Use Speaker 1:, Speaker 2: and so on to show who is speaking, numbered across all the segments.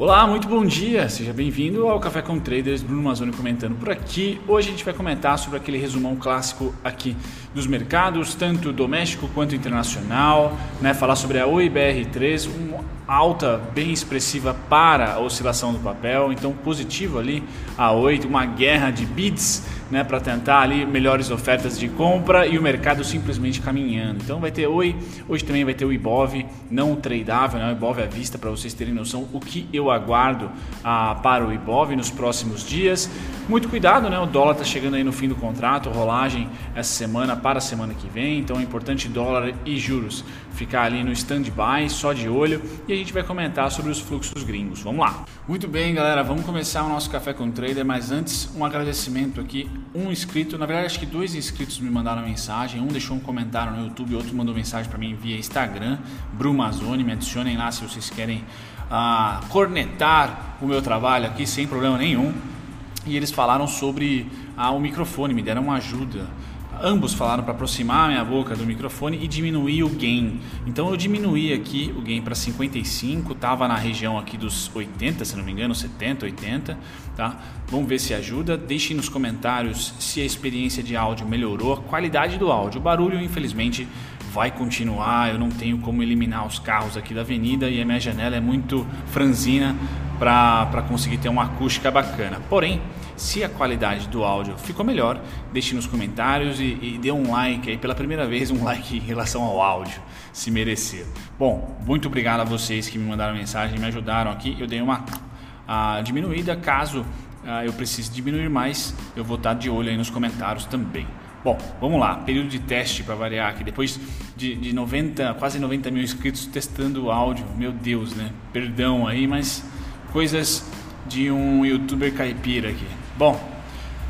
Speaker 1: Olá, muito bom dia, seja bem-vindo ao Café com Traders, Bruno Mazzoni comentando por aqui. Hoje a gente vai comentar sobre aquele resumão clássico aqui dos mercados, tanto doméstico quanto internacional, né? falar sobre a OIBR3, uma alta bem expressiva para a oscilação do papel, então positivo ali a 8, uma guerra de bids né, para tentar ali melhores ofertas de compra e o mercado simplesmente caminhando. Então vai ter Oi, hoje também vai ter o Ibov, não o tradeável, né, o Ibov à vista para vocês terem noção o que eu aguardo ah, para o Ibov nos próximos dias. Muito cuidado, né, o dólar está chegando aí no fim do contrato, rolagem essa semana para a semana que vem, então é importante dólar e juros ficar ali no stand-by, só de olho, e a gente vai comentar sobre os fluxos gringos. Vamos lá. Muito bem, galera, vamos começar o nosso café com trader, mas antes um agradecimento aqui um inscrito, na verdade acho que dois inscritos me mandaram mensagem, um deixou um comentário no YouTube, outro mandou mensagem para mim via Instagram, Brumazone, me adicionem lá se vocês querem uh, cornetar o meu trabalho aqui sem problema nenhum. E eles falaram sobre uh, o microfone, me deram uma ajuda ambos falaram para aproximar minha boca do microfone e diminuir o gain. Então eu diminuí aqui o gain para 55, estava na região aqui dos 80, se não me engano, 70, 80, tá? Vamos ver se ajuda. Deixem nos comentários se a experiência de áudio melhorou, a qualidade do áudio. O barulho, infelizmente, vai continuar. Eu não tenho como eliminar os carros aqui da avenida e a minha janela é muito franzina para conseguir ter uma acústica bacana. Porém, se a qualidade do áudio ficou melhor, deixe nos comentários e, e dê um like aí, pela primeira vez, um like em relação ao áudio, se merecer. Bom, muito obrigado a vocês que me mandaram mensagem, me ajudaram aqui. Eu dei uma a, diminuída, caso a, eu precise diminuir mais, eu vou estar de olho aí nos comentários também. Bom, vamos lá, período de teste para variar aqui. Depois de, de 90, quase 90 mil inscritos testando o áudio, meu Deus, né? Perdão aí, mas coisas de um youtuber caipira aqui. Bom,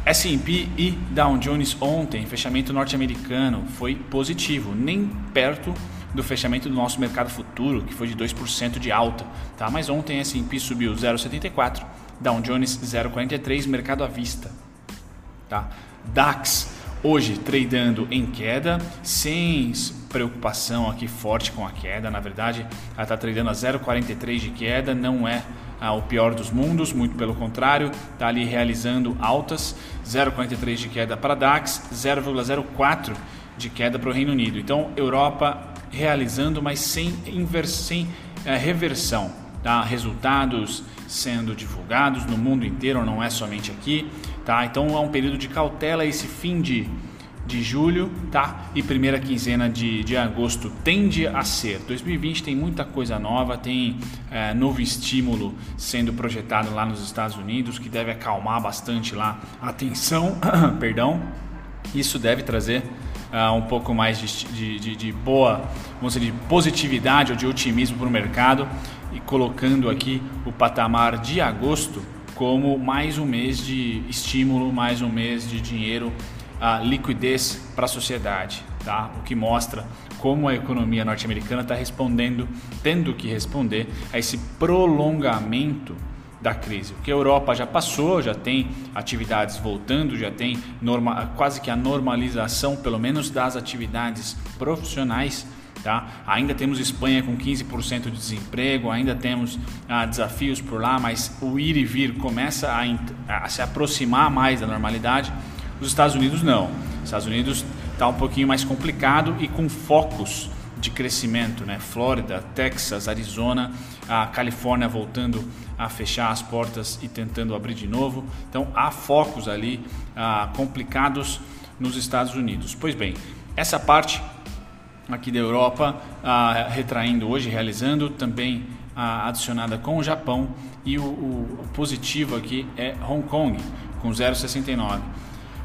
Speaker 1: S&P e Dow Jones ontem, fechamento norte-americano, foi positivo, nem perto do fechamento do nosso mercado futuro, que foi de 2% de alta, tá? Mas ontem S&P subiu 0,74, Dow Jones 0,43, mercado à vista, tá? DAX hoje tradando em queda, sem preocupação aqui forte com a queda, na verdade, ela está tradando a 0,43 de queda, não é o pior dos mundos, muito pelo contrário, está ali realizando altas, 0,43 de queda para DAX, 0,04 de queda para o Reino Unido. Então, Europa realizando, mas sem, sem é, reversão. Tá? Resultados sendo divulgados no mundo inteiro, não é somente aqui. Tá? Então, é um período de cautela esse fim de de julho, tá? E primeira quinzena de, de agosto tende a ser. 2020 tem muita coisa nova, tem é, novo estímulo sendo projetado lá nos Estados Unidos que deve acalmar bastante lá a tensão, perdão. Isso deve trazer uh, um pouco mais de, de, de, de boa, vamos dizer, de positividade ou de otimismo para o mercado e colocando aqui o patamar de agosto como mais um mês de estímulo, mais um mês de dinheiro a liquidez para a sociedade, tá? o que mostra como a economia norte-americana está respondendo, tendo que responder a esse prolongamento da crise. Porque a Europa já passou, já tem atividades voltando, já tem norma, quase que a normalização, pelo menos das atividades profissionais. Tá? Ainda temos Espanha com 15% de desemprego, ainda temos ah, desafios por lá, mas o ir e vir começa a, a se aproximar mais da normalidade. Os Estados Unidos não. Os Estados Unidos está um pouquinho mais complicado e com focos de crescimento, né? Flórida, Texas, Arizona, a Califórnia voltando a fechar as portas e tentando abrir de novo. Então há focos ali ah, complicados nos Estados Unidos. Pois bem, essa parte aqui da Europa ah, retraindo hoje, realizando também ah, adicionada com o Japão e o, o, positivo aqui é Hong Kong com 0,69.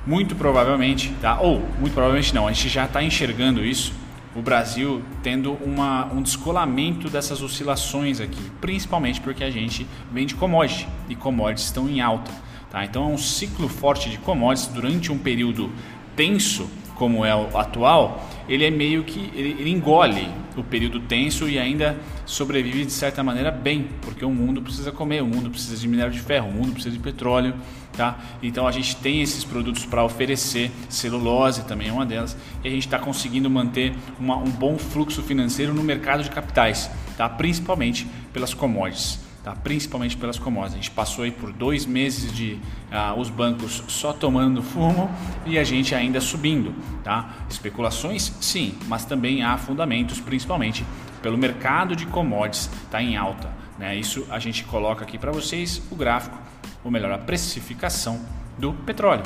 Speaker 1: Muito provavelmente, tá? ou muito provavelmente não, a gente já está enxergando isso, o Brasil tendo uma, um descolamento dessas oscilações aqui, principalmente porque a gente vende commodity e commodities estão em alta. Tá? Então é um ciclo forte de commodities durante um período tenso como é o atual, ele é meio que ele, ele, engole o período tenso e ainda sobrevive de certa maneira bem, porque o mundo precisa comer, o mundo precisa de minério de ferro, o mundo precisa de petróleo, tá? Então a gente tem esses produtos para oferecer, celulose também é uma delas, e a gente está conseguindo manter uma, um bom fluxo financeiro no mercado de capitais, tá? Principalmente pelas commodities. Tá? principalmente pelas commodities. A gente passou aí por dois meses de uh, os bancos só tomando fumo e a gente ainda subindo. Tá? Especulações, sim, mas também há fundamentos, principalmente pelo mercado de commodities está em alta. Né? Isso a gente coloca aqui para vocês o gráfico, ou melhor, a precificação do petróleo.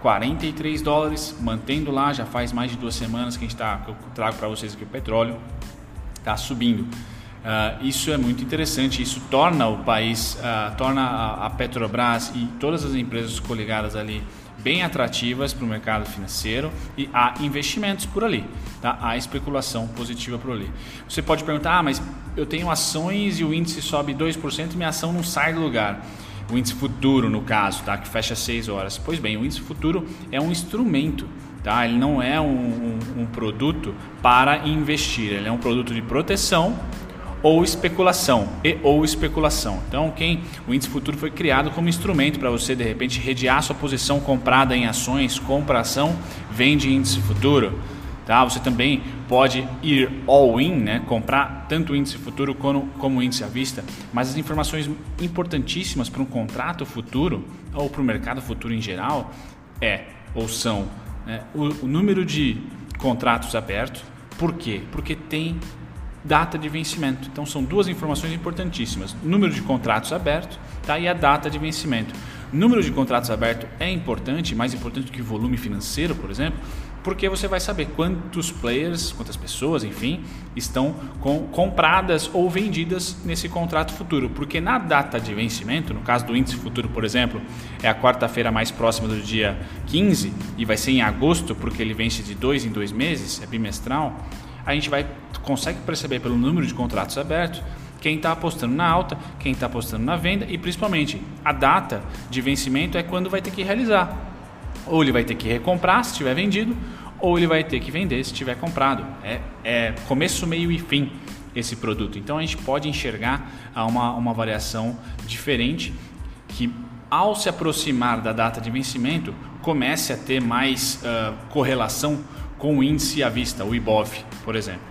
Speaker 1: 43 dólares, mantendo lá, já faz mais de duas semanas que a gente tá, que eu trago para vocês aqui o petróleo, está subindo. Uh, isso é muito interessante, isso torna o país, uh, torna a, Petrobras e todas as empresas coligadas ali bem atrativas para o mercado financeiro e há investimentos por ali, tá? há especulação positiva por ali. Você pode perguntar, ah, mas eu tenho ações e o índice sobe 2% e minha ação não sai do lugar o índice futuro no caso, tá? que fecha 6 horas. Pois bem, o índice futuro é um instrumento, tá? ele não é um, um, um produto para investir, ele é um produto de proteção ou especulação e ou especulação. Então, quem o índice futuro foi criado como instrumento para você de repente redear sua posição comprada em ações, compra ação, vende índice futuro. Tá? Você também pode ir all-in, né? comprar tanto o índice futuro como, como o índice à vista, mas as informações importantíssimas para um contrato futuro ou para o mercado futuro em geral é ou são né? o, o número de contratos abertos. Por quê? Porque tem data de vencimento. Então são duas informações importantíssimas: número de contratos abertos tá? e a data de vencimento. Número de contratos abertos é importante, mais importante do que volume financeiro, por exemplo, porque você vai saber quantos players, quantas pessoas, enfim, estão com, compradas ou vendidas nesse contrato futuro. Porque na data de vencimento, no caso do índice futuro, por exemplo, é a quarta-feira mais próxima do dia 15 e vai ser em agosto, porque ele vence de dois em dois meses, é bimestral, a gente vai consegue perceber pelo número de contratos abertos quem está apostando na alta, quem está apostando na venda e principalmente a data de vencimento é quando vai ter que realizar. Ou ele vai ter que recomprar se tiver vendido, ou ele vai ter que vender se tiver comprado. É, é começo, meio e fim esse produto. Então a gente pode enxergar uma, uma variação diferente que ao se aproximar da data de vencimento comece a ter mais uh, correlação com o índice à vista, o IBOV, por exemplo.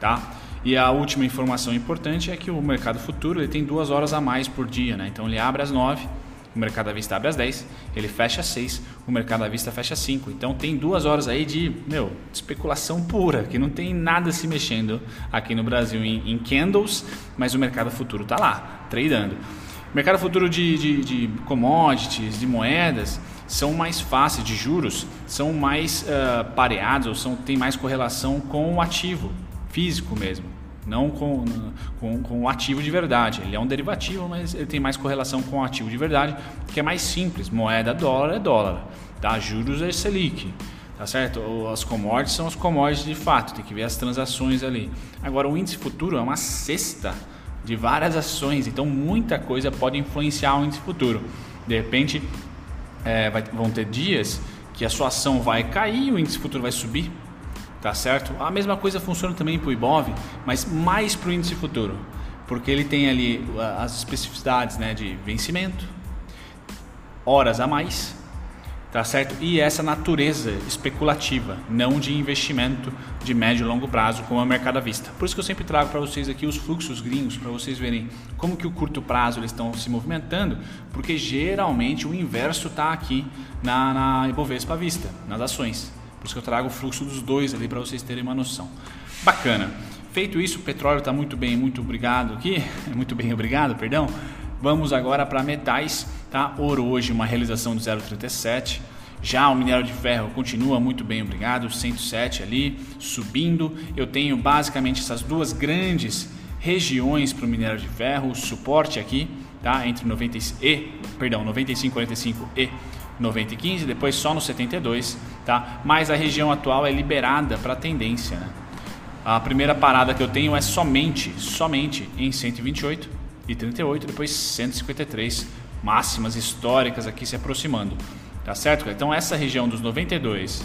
Speaker 1: Tá? E a última informação importante é que o mercado futuro ele tem duas horas a mais por dia, né? então ele abre às nove o mercado à vista abre às 10, ele fecha às 6, o mercado à vista fecha às 5. Então tem duas horas aí de, meu, especulação pura, que não tem nada se mexendo aqui no Brasil em, em candles, mas o mercado futuro está lá, tradando. Mercado futuro de, de, de, commodities, de moedas, são mais fáceis, de juros, são mais uh, pareados, ou são, tem mais correlação com o ativo físico mesmo não com, com, com, o ativo de verdade. Ele é um derivativo, mas ele tem mais correlação com o ativo de verdade, que é mais simples. Moeda dólar é dólar, tá? juros é Selic, tá certo? As commodities são as commodities de fato, tem que ver as transações ali. Agora, o índice futuro é uma cesta de várias ações, então muita coisa pode influenciar o índice futuro. De repente, é, vai, vão ter dias que a sua ação vai cair, o índice futuro vai subir tá certo? A mesma coisa funciona também para o IBOV, mas mais para o índice futuro, porque ele tem ali as especificidades né, de vencimento, horas a mais, tá certo? E essa natureza especulativa, não de investimento de médio e longo prazo, como é o mercado à vista. Por isso que eu sempre trago para vocês aqui os fluxos gringos, para vocês verem como que o curto prazo eles estão se movimentando, porque geralmente o inverso está aqui na, na Ibovespa à vista, nas ações. Por isso que eu trago o fluxo dos dois ali para vocês terem uma noção. Bacana. Feito isso, o petróleo está muito bem, muito obrigado aqui. Muito bem, obrigado, perdão. Vamos agora para metais, tá? Ouro hoje uma realização de 0,37. Já o minério de ferro continua muito bem, obrigado, 107 ali, subindo. Eu tenho basicamente essas duas grandes regiões para o minério de ferro, o suporte aqui, tá? Entre 90 e, perdão, 95,45 e 90 e 15, depois só no 72, tá? Mas a região atual é liberada para tendência. Né? A primeira parada que eu tenho é somente, somente em 128 e 38, depois 153, máximas históricas aqui se aproximando, tá certo? Então essa região dos 92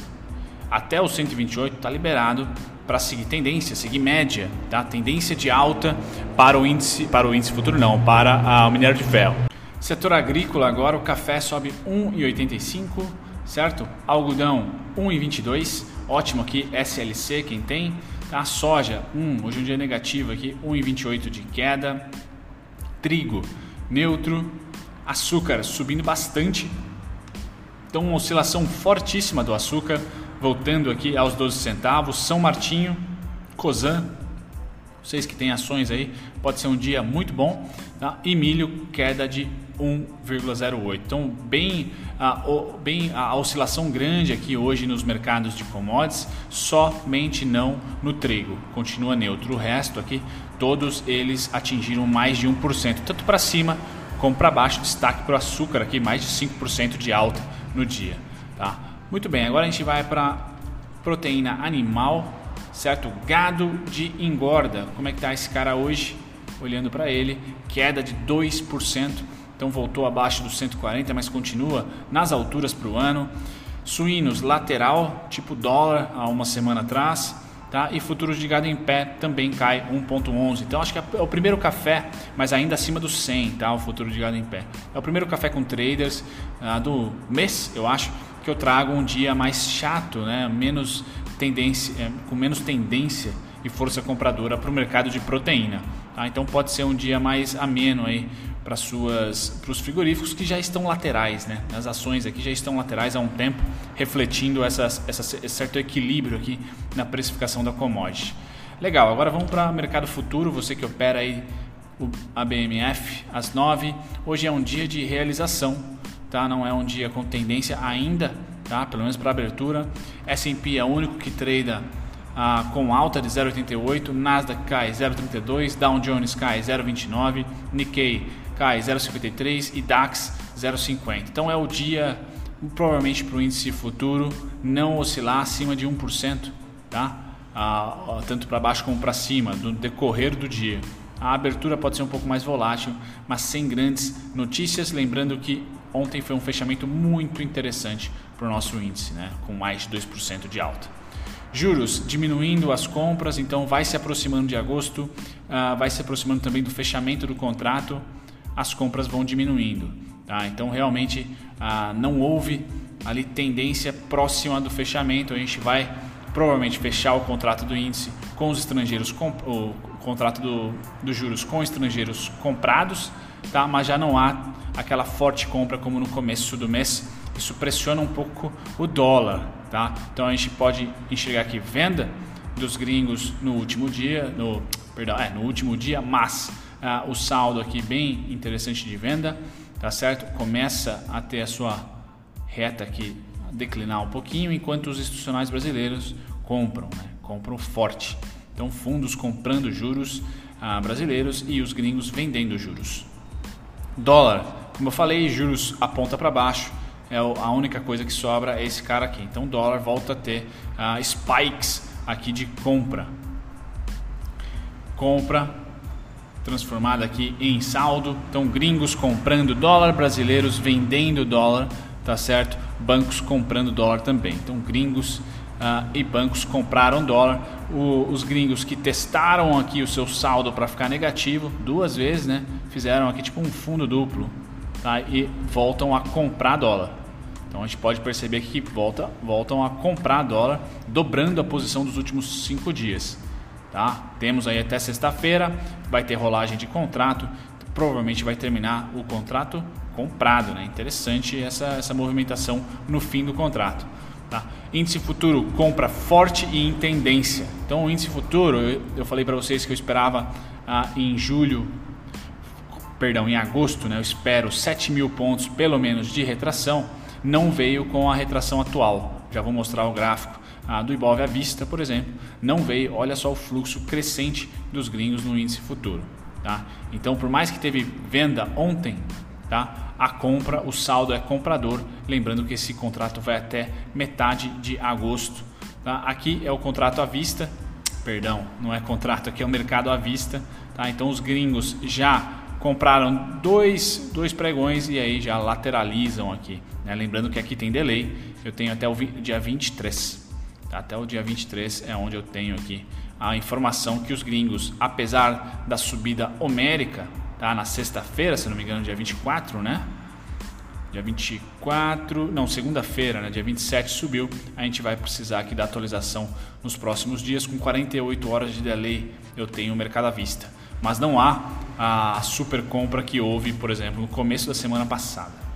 Speaker 1: até os 128 está liberado para seguir tendência, seguir média, tá? Tendência de alta para o índice, para o índice futuro não, para o minério de ferro. Setor agrícola agora, o café sobe 1,85, certo? Algodão 1,22, ótimo aqui, SLC quem tem. A soja, 1, hoje é um dia negativo aqui, 1,28 de queda. Trigo neutro, açúcar subindo bastante. Então, uma oscilação fortíssima do açúcar, voltando aqui aos 12 centavos. São Martinho, Cosan, vocês que têm ações aí, pode ser um dia muito bom. Tá? E milho, queda de 1,08. Então, bem a, bem a oscilação grande aqui hoje nos mercados de commodities, somente não no trigo, continua neutro. O resto aqui, todos eles atingiram mais de 1%, tanto para cima como para baixo. Destaque para o açúcar aqui, mais de 5% de alta no dia. Tá? Muito bem, agora a gente vai para proteína animal, certo? Gado de engorda. Como é que tá esse cara hoje? Olhando para ele, queda de 2% então voltou abaixo dos 140, mas continua nas alturas para o ano. Suínos lateral, tipo dólar, há uma semana atrás. Tá? E futuros de gado em pé também cai 1.11. Então acho que é o primeiro café, mas ainda acima dos 100, tá? O futuro de gado em pé. É o primeiro café com traders uh, do mês, eu acho, que eu trago um dia mais chato, né? Menos tendência, é, com menos tendência e força compradora para o mercado de proteína. Tá? Então pode ser um dia mais ameno aí para suas para os frigoríficos que já estão laterais, né? As ações aqui já estão laterais há um tempo, refletindo essa, esse certo equilíbrio aqui na precificação da commodity. Legal, agora vamos para o mercado futuro, você que opera aí o ABMF às 9. Hoje é um dia de realização, tá? Não é um dia com tendência ainda, tá? Pelo menos para abertura. S&P é o único que trada ah, com alta de 0,88, Nasdaq cai 0,32, Dow Jones cai 0,29, Nikkei cai 0,53 e DAX 0,50. Então é o dia, provavelmente para o índice futuro, não oscilar acima de 1%, tá? Ah, tanto para baixo como para cima, no decorrer do dia. A abertura pode ser um pouco mais volátil, mas sem grandes notícias. Lembrando que ontem foi um fechamento muito interessante para o nosso índice, né? com mais de 2% de alta. Juros diminuindo as compras, então vai se aproximando de agosto, uh, vai se aproximando também do fechamento do contrato as compras vão diminuindo. Tá? Então realmente ah, não houve ali tendência próxima do fechamento. A gente vai provavelmente fechar o contrato do índice com os estrangeiros, com, o contrato dos do juros com estrangeiros comprados, tá? mas já não há aquela forte compra como no começo do mês. Isso pressiona um pouco o dólar. Tá? Então a gente pode enxergar aqui venda dos gringos no último dia, no, perdão, é, no último dia, mas ah, o saldo aqui bem interessante de venda, tá certo? Começa a ter a sua reta aqui declinar um pouquinho, enquanto os institucionais brasileiros compram, né? compram forte. Então, fundos comprando juros ah, brasileiros e os gringos vendendo juros. Dólar, como eu falei, juros aponta para baixo. É a única coisa que sobra é esse cara aqui. Então, dólar volta a ter ah, spikes aqui de compra. Compra transformada aqui em saldo. Então, gringos comprando dólar, brasileiros vendendo dólar, tá certo? Bancos comprando dólar também. Então, gringos uh, e bancos compraram dólar. O, os gringos que testaram aqui o seu saldo para ficar negativo duas vezes, né? Fizeram aqui tipo um fundo duplo, tá? E voltam a comprar dólar. Então a gente pode perceber que volta, voltam a comprar dólar, dobrando a posição dos últimos cinco dias. Tá? Temos aí até sexta-feira, vai ter rolagem de contrato, provavelmente vai terminar o contrato comprado. Né? Interessante essa, essa movimentação no fim do contrato. Tá? Índice futuro compra forte e em tendência. Então, o índice futuro, eu, eu falei para vocês que eu esperava ah, em julho, perdão, em agosto, né, eu espero 7 mil pontos pelo menos de retração. Não veio com a retração atual. Já vou mostrar o gráfico a do Ibov à vista, por exemplo, não veio. Olha só o fluxo crescente dos gringos no índice futuro. Tá? Então, por mais que teve venda ontem, tá? a compra, o saldo é comprador. Lembrando que esse contrato vai até metade de agosto. Tá? Aqui é o contrato à vista, perdão, não é contrato, aqui é o mercado à vista. Tá? Então, os gringos já compraram dois, dois pregões e aí já lateralizam aqui. Né? Lembrando que aqui tem delay, eu tenho até o dia 23. Até o dia 23 é onde eu tenho aqui a informação que os gringos, apesar da subida homérica, tá? na sexta-feira, se não me engano, dia 24, né? Dia 24, não, segunda-feira, né? dia 27 subiu. A gente vai precisar aqui da atualização nos próximos dias. Com 48 horas de delay, eu tenho o mercado à vista. mas não há a super compra que houve, por exemplo, no começo da semana passada.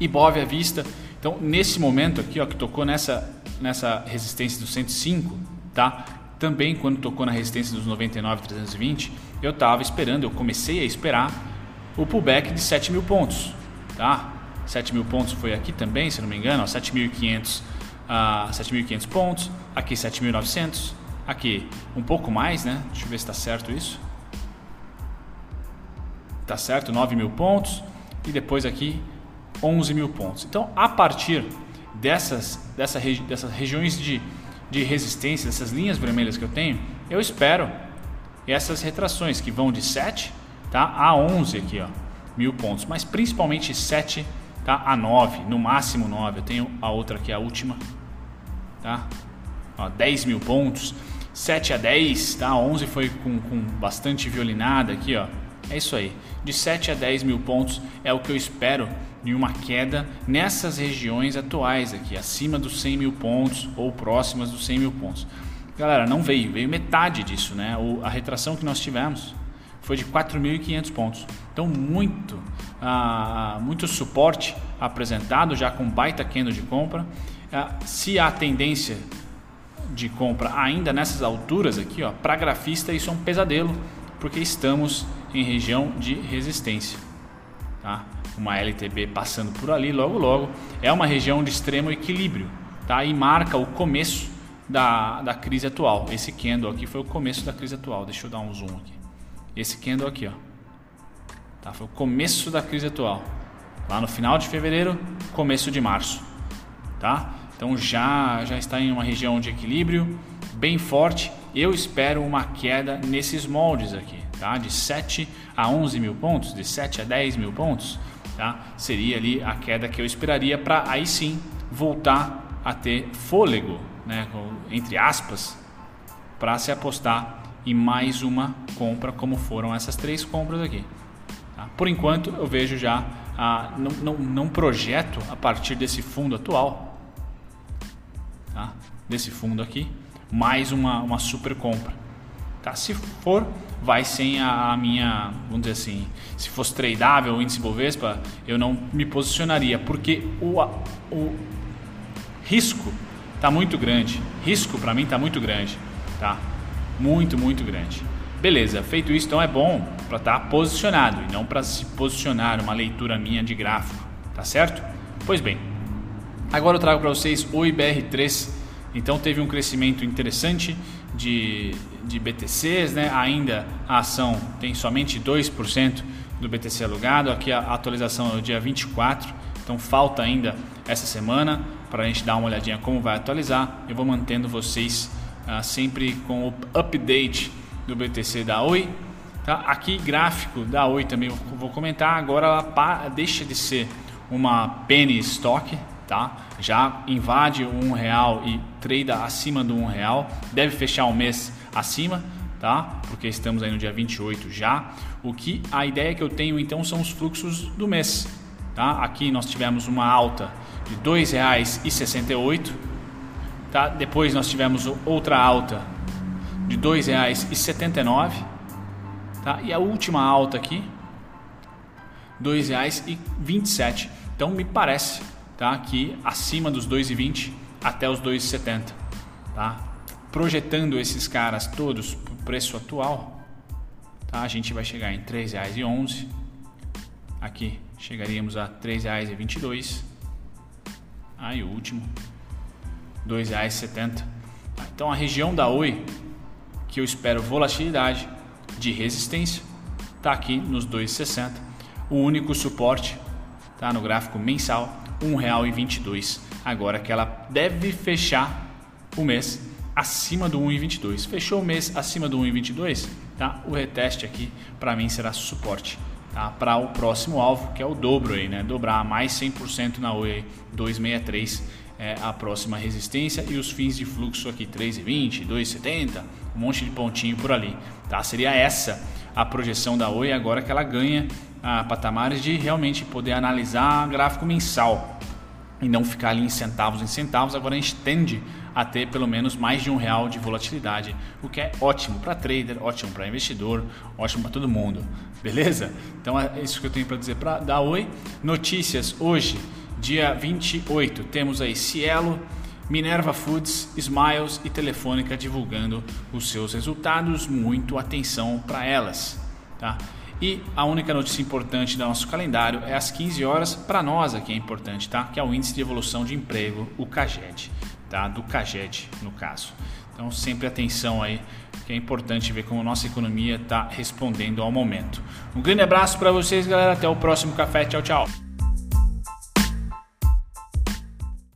Speaker 1: Ibov à vista, então nesse momento aqui, ó, que tocou nessa, nessa resistência dos 105, tá? Também quando tocou na resistência dos 99,320, eu estava esperando, eu comecei a esperar o pullback de 7 mil pontos, tá? 7 mil pontos foi aqui também, se não me engano, 7.500 uh, 7.500 pontos, aqui 7.900, aqui um pouco mais, né? Deixa eu ver se está certo isso. Tá certo, 9 mil pontos e depois aqui 11 mil pontos. Então, a partir dessas, dessa, dessas regiões de, de resistência, dessas linhas vermelhas que eu tenho, eu espero essas retrações que vão de 7 tá, a 11 aqui, ó, mil pontos, mas principalmente 7 tá, a 9, no máximo 9. Eu tenho a outra aqui, a última, tá? Ó, 10 mil pontos, 7 a 10, tá? 11 foi com, com bastante violinada aqui, ó. É isso aí. De 7 a 10 mil pontos é o que eu espero de uma queda nessas regiões atuais aqui, acima dos 100 mil pontos ou próximas dos 100 mil pontos. Galera, não veio, veio metade disso, né? A retração que nós tivemos foi de 4.500 pontos. Então, muito, ah, muito suporte apresentado já com baita candle de compra. Ah, se há tendência de compra ainda nessas alturas aqui, para grafista isso é um pesadelo, porque estamos em região de resistência. Tá? Uma LTB passando por ali logo logo. É uma região de extremo equilíbrio tá? e marca o começo da, da crise atual. Esse candle aqui foi o começo da crise atual. Deixa eu dar um zoom aqui. Esse candle aqui, ó. Tá? Foi o começo da crise atual. Lá no final de fevereiro, começo de março. Tá? Então já, já está em uma região de equilíbrio bem forte. Eu espero uma queda nesses moldes aqui tá? de 7 a 11 mil pontos, de 7 a 10 mil pontos, tá? seria ali a queda que eu esperaria para aí sim voltar a ter fôlego, né? entre aspas, para se apostar em mais uma compra, como foram essas três compras aqui. Tá? Por enquanto, eu vejo já, ah, não, não, não projeto a partir desse fundo atual, tá? desse fundo aqui, mais uma, uma super compra. Tá? Se for vai sem a, a, minha, vamos dizer assim, se fosse tradeável o índice Bovespa, eu não me posicionaria, porque o, o risco está muito grande. Risco para mim está muito grande, tá? Muito, muito grande. Beleza, feito isso, então é bom para estar tá posicionado e não para se posicionar uma leitura minha de gráfico, tá certo? Pois bem, agora eu trago para vocês o IBR3. Então teve um crescimento interessante de, de BTCs, né? ainda a ação tem somente 2% do BTC alugado, aqui a atualização é o dia 24, então falta ainda essa semana para a gente dar uma olhadinha como vai atualizar. Eu vou mantendo vocês ah, sempre com o update do BTC da Oi. Tá? Aqui gráfico da Oi também vou comentar, agora ela deixa de ser uma penny stock, tá? Já invade um real e trada acima do um real, deve fechar o mês acima, tá? Porque estamos aí no dia 28 já. O que a ideia que eu tenho então são os fluxos do mês, tá? Aqui nós tivemos uma alta de R$ 2,68, tá? Depois nós tivemos outra alta de R$ 2,79, tá? E a última alta aqui R$ 2,27. Então me parece tá? aqui acima dos 2,20 até os 2,70. Tá? Projetando esses caras todos para o preço atual, tá? a gente vai chegar em R$ 3,11. Aqui chegaríamos a R$ 3,22. Aí o último, R$ 2,70. Tá? Então a região da Oi, que eu espero volatilidade de resistência, está aqui nos 2,60. O único suporte tá no gráfico mensal R$ 1,22. Agora que ela deve fechar o mês acima do 1,22. Fechou o mês acima do 1,22, tá? O reteste aqui para mim será suporte, tá? Para o próximo alvo, que é o dobro aí, né? Dobrar mais 100% na OI 263 é a próxima resistência e os fins de fluxo aqui 3,20, 2,70, um monte de pontinho por ali, tá? Seria essa a projeção da Oi agora que ela ganha a patamares de realmente poder analisar gráfico mensal e não ficar ali em centavos em centavos. Agora a gente tende a ter pelo menos mais de um real de volatilidade, o que é ótimo para trader, ótimo para investidor, ótimo para todo mundo. Beleza? Então é isso que eu tenho para dizer para dar oi. Notícias hoje, dia 28, temos aí Cielo, Minerva Foods, Smiles e Telefônica divulgando os seus resultados. Muito atenção para elas, tá? E a única notícia importante do nosso calendário é às 15 horas, para nós aqui é importante, tá? Que é o índice de evolução de emprego, o CAGED, tá? Do CAGED, no caso. Então, sempre atenção aí, que é importante ver como a nossa economia está respondendo ao momento. Um grande abraço para vocês, galera. Até o próximo café. Tchau, tchau.